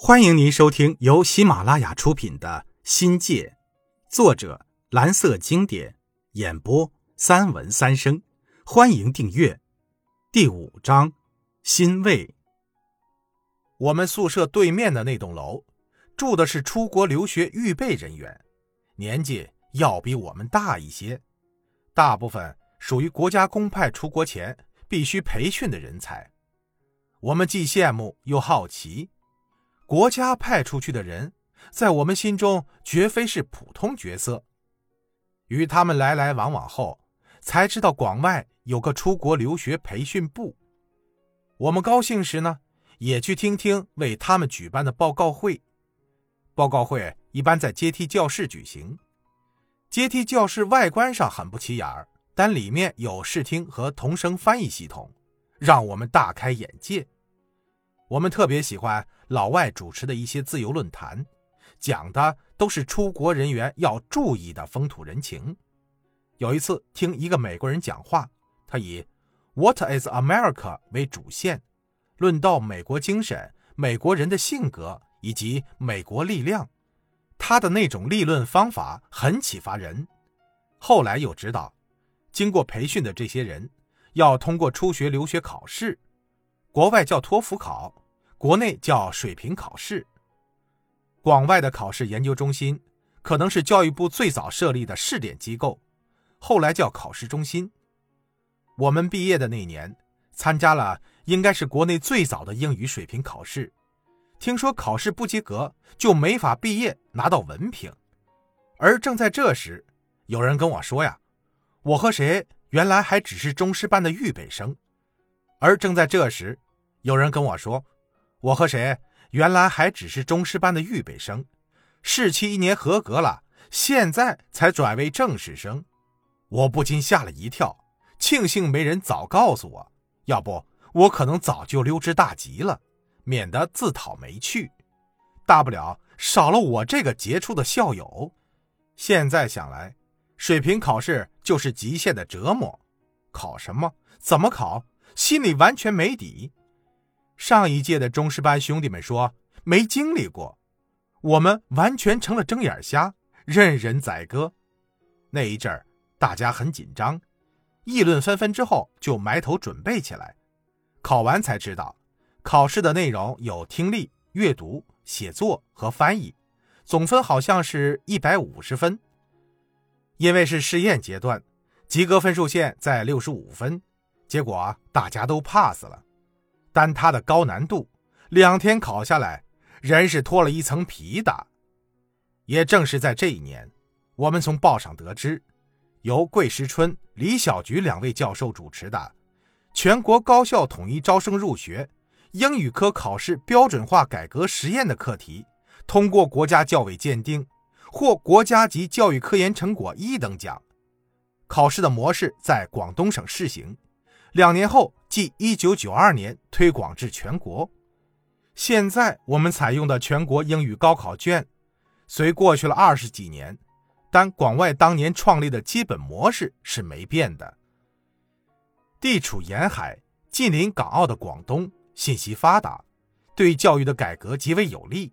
欢迎您收听由喜马拉雅出品的《新界》，作者蓝色经典，演播三文三生。欢迎订阅。第五章，欣慰。我们宿舍对面的那栋楼，住的是出国留学预备人员，年纪要比我们大一些，大部分属于国家公派出国前必须培训的人才。我们既羡慕又好奇。国家派出去的人，在我们心中绝非是普通角色。与他们来来往往后，才知道广外有个出国留学培训部。我们高兴时呢，也去听听为他们举办的报告会。报告会一般在阶梯教室举行。阶梯教室外观上很不起眼儿，但里面有视听和同声翻译系统，让我们大开眼界。我们特别喜欢老外主持的一些自由论坛，讲的都是出国人员要注意的风土人情。有一次听一个美国人讲话，他以 “What is America” 为主线，论到美国精神、美国人的性格以及美国力量。他的那种立论方法很启发人。后来又知道，经过培训的这些人要通过出学留学考试。国外叫托福考，国内叫水平考试。广外的考试研究中心可能是教育部最早设立的试点机构，后来叫考试中心。我们毕业的那年，参加了应该是国内最早的英语水平考试。听说考试不及格就没法毕业拿到文凭。而正在这时，有人跟我说呀：“我和谁原来还只是中师班的预备生。”而正在这时，有人跟我说：“我和谁原来还只是中师班的预备生，试期一年合格了，现在才转为正式生。”我不禁吓了一跳，庆幸没人早告诉我，要不我可能早就溜之大吉了，免得自讨没趣。大不了少了我这个杰出的校友。现在想来，水平考试就是极限的折磨，考什么？怎么考？心里完全没底。上一届的中师班兄弟们说没经历过，我们完全成了睁眼瞎，任人宰割。那一阵儿，大家很紧张，议论纷纷，之后就埋头准备起来。考完才知道，考试的内容有听力、阅读、写作和翻译，总分好像是一百五十分。因为是试验阶段，及格分数线在六十五分，结果大家都 pass 了。但它的高难度，两天考下来，人是脱了一层皮的。也正是在这一年，我们从报上得知，由桂时春、李小菊两位教授主持的全国高校统一招生入学英语科考试标准化改革实验的课题通过国家教委鉴定，获国家级教育科研成果一等奖。考试的模式在广东省试行。两年后，即一九九二年推广至全国。现在我们采用的全国英语高考卷，虽过去了二十几年，但广外当年创立的基本模式是没变的。地处沿海、近邻港澳的广东，信息发达，对教育的改革极为有利。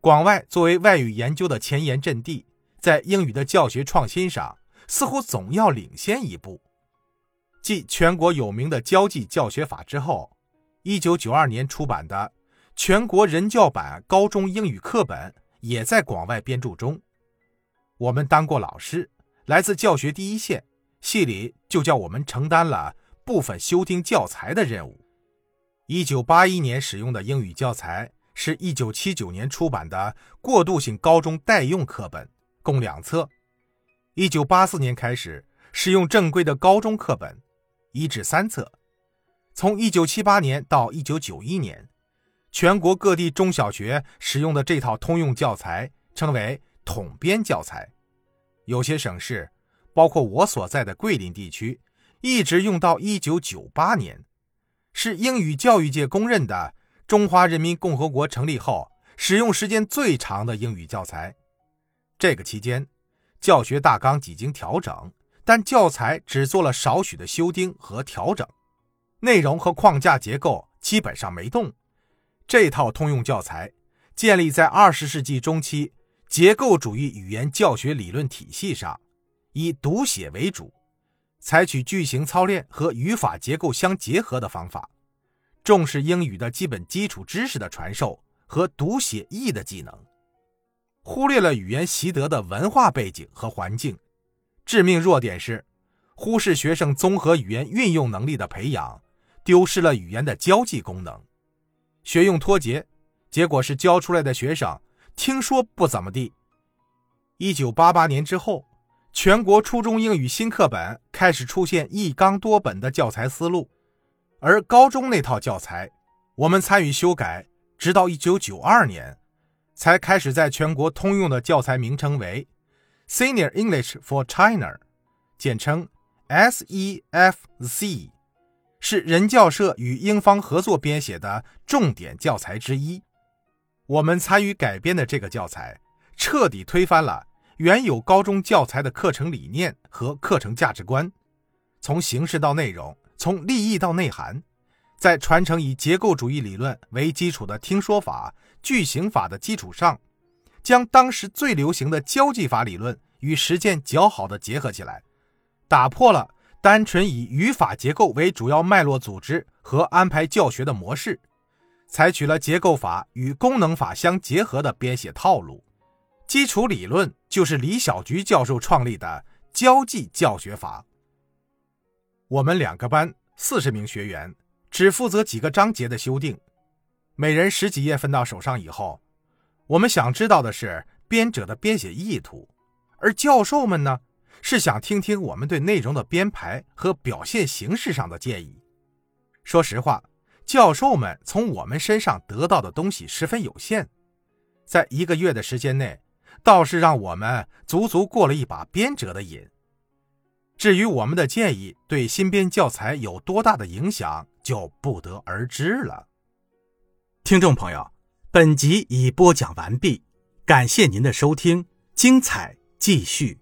广外作为外语研究的前沿阵地，在英语的教学创新上，似乎总要领先一步。继全国有名的交际教学法之后，一九九二年出版的全国人教版高中英语课本也在广外编著中。我们当过老师，来自教学第一线，系里就叫我们承担了部分修订教材的任务。一九八一年使用的英语教材是一九七九年出版的过渡性高中代用课本，共两册。一九八四年开始使用正规的高中课本。一至三册，从一九七八年到一九九一年，全国各地中小学使用的这套通用教材称为统编教材。有些省市，包括我所在的桂林地区，一直用到一九九八年，是英语教育界公认的中华人民共和国成立后使用时间最长的英语教材。这个期间，教学大纲几经调整。但教材只做了少许的修订和调整，内容和框架结构基本上没动。这套通用教材建立在二十世纪中期结构主义语言教学理论体系上，以读写为主，采取句型操练和语法结构相结合的方法，重视英语的基本基础知识的传授和读写译的技能，忽略了语言习得的文化背景和环境。致命弱点是，忽视学生综合语言运用能力的培养，丢失了语言的交际功能，学用脱节。结果是教出来的学生听说不怎么地。一九八八年之后，全国初中英语新课本开始出现一纲多本的教材思路，而高中那套教材，我们参与修改，直到一九九二年，才开始在全国通用的教材名称为《Senior English for China》，简称 SEFC，是人教社与英方合作编写的重点教材之一。我们参与改编的这个教材，彻底推翻了原有高中教材的课程理念和课程价值观，从形式到内容，从立意到内涵，在传承以结构主义理论为基础的听说法、句型法的基础上，将当时最流行的交际法理论与实践较好的结合起来，打破了单纯以语法结构为主要脉络组织和安排教学的模式。采取了结构法与功能法相结合的编写套路，基础理论就是李小菊教授创立的交际教学法。我们两个班四十名学员，只负责几个章节的修订，每人十几页分到手上以后，我们想知道的是编者的编写意图，而教授们呢，是想听听我们对内容的编排和表现形式上的建议。说实话。教授们从我们身上得到的东西十分有限，在一个月的时间内，倒是让我们足足过了一把编者的瘾。至于我们的建议对新编教材有多大的影响，就不得而知了。听众朋友，本集已播讲完毕，感谢您的收听，精彩继续。